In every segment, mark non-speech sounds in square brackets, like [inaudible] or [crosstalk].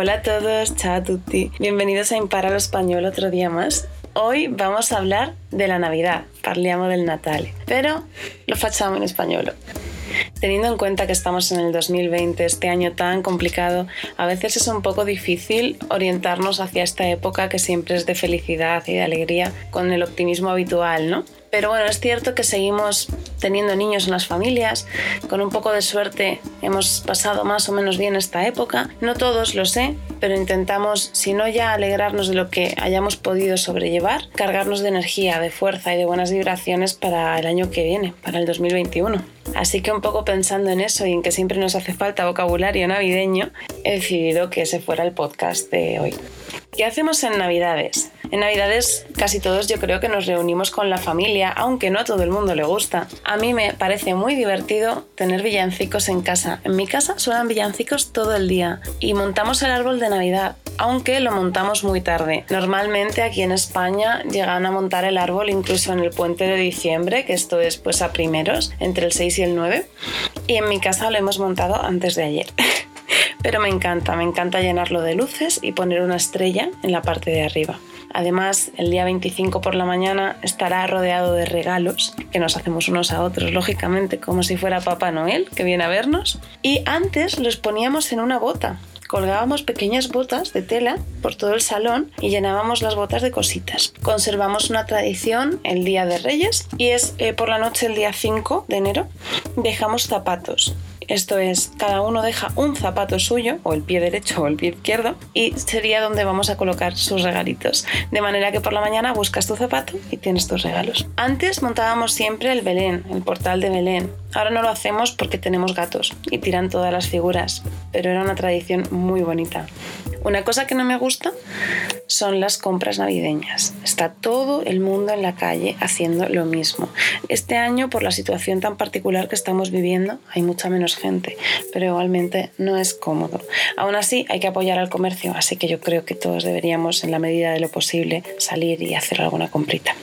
Hola a todos, ciao a tutti. Bienvenidos a Impara lo Español otro día más. Hoy vamos a hablar de la Navidad, parliamo del Natale, pero lo facciamo en español. Teniendo en cuenta que estamos en el 2020, este año tan complicado, a veces es un poco difícil orientarnos hacia esta época que siempre es de felicidad y de alegría con el optimismo habitual, ¿no? Pero bueno, es cierto que seguimos teniendo niños en las familias. Con un poco de suerte hemos pasado más o menos bien esta época. No todos, lo sé, pero intentamos, si no ya alegrarnos de lo que hayamos podido sobrellevar, cargarnos de energía, de fuerza y de buenas vibraciones para el año que viene, para el 2021. Así que un poco pensando en eso y en que siempre nos hace falta vocabulario navideño, he decidido que ese fuera el podcast de hoy. ¿Qué hacemos en Navidades? En Navidades casi todos yo creo que nos reunimos con la familia, aunque no a todo el mundo le gusta. A mí me parece muy divertido tener villancicos en casa. En mi casa suenan villancicos todo el día y montamos el árbol de Navidad, aunque lo montamos muy tarde. Normalmente aquí en España llegan a montar el árbol incluso en el puente de diciembre, que esto es pues a primeros, entre el 6 y el 9. Y en mi casa lo hemos montado antes de ayer. [laughs] Pero me encanta, me encanta llenarlo de luces y poner una estrella en la parte de arriba. Además, el día 25 por la mañana estará rodeado de regalos que nos hacemos unos a otros, lógicamente, como si fuera Papá Noel que viene a vernos. Y antes los poníamos en una bota. Colgábamos pequeñas botas de tela por todo el salón y llenábamos las botas de cositas. Conservamos una tradición el día de Reyes y es eh, por la noche el día 5 de enero dejamos zapatos esto es, cada uno deja un zapato suyo, o el pie derecho o el pie izquierdo, y sería donde vamos a colocar sus regalitos. De manera que por la mañana buscas tu zapato y tienes tus regalos. Antes montábamos siempre el Belén, el portal de Belén. Ahora no lo hacemos porque tenemos gatos y tiran todas las figuras, pero era una tradición muy bonita. Una cosa que no me gusta son las compras navideñas. Está todo el mundo en la calle haciendo lo mismo. Este año, por la situación tan particular que estamos viviendo, hay mucha menos gente, pero igualmente no es cómodo. Aún así, hay que apoyar al comercio, así que yo creo que todos deberíamos, en la medida de lo posible, salir y hacer alguna comprita.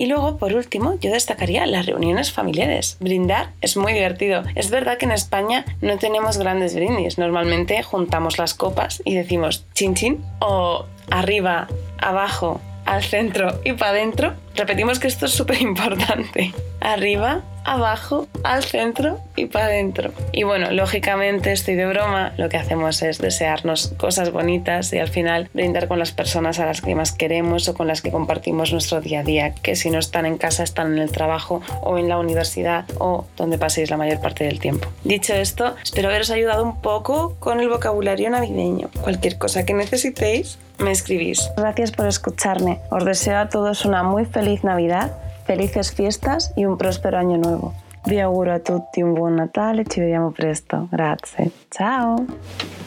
Y luego, por último, yo destacaría las reuniones familiares. Brindar es muy divertido. Es verdad que en España no tenemos grandes brindis. Normalmente juntamos las copas y decimos chin chin o arriba, abajo, al centro y para adentro. Repetimos que esto es súper importante. Arriba, abajo, al centro y para adentro. Y bueno, lógicamente estoy de broma, lo que hacemos es desearnos cosas bonitas y al final brindar con las personas a las que más queremos o con las que compartimos nuestro día a día, que si no están en casa están en el trabajo o en la universidad o donde paséis la mayor parte del tiempo. Dicho esto, espero haberos ayudado un poco con el vocabulario navideño. Cualquier cosa que necesitéis, me escribís. Gracias por escucharme. Os deseo a todos una muy feliz Navidad felices fiestas e un prospero anno nuovo. Vi auguro a tutti un buon Natale, ci vediamo presto. Grazie. Ciao!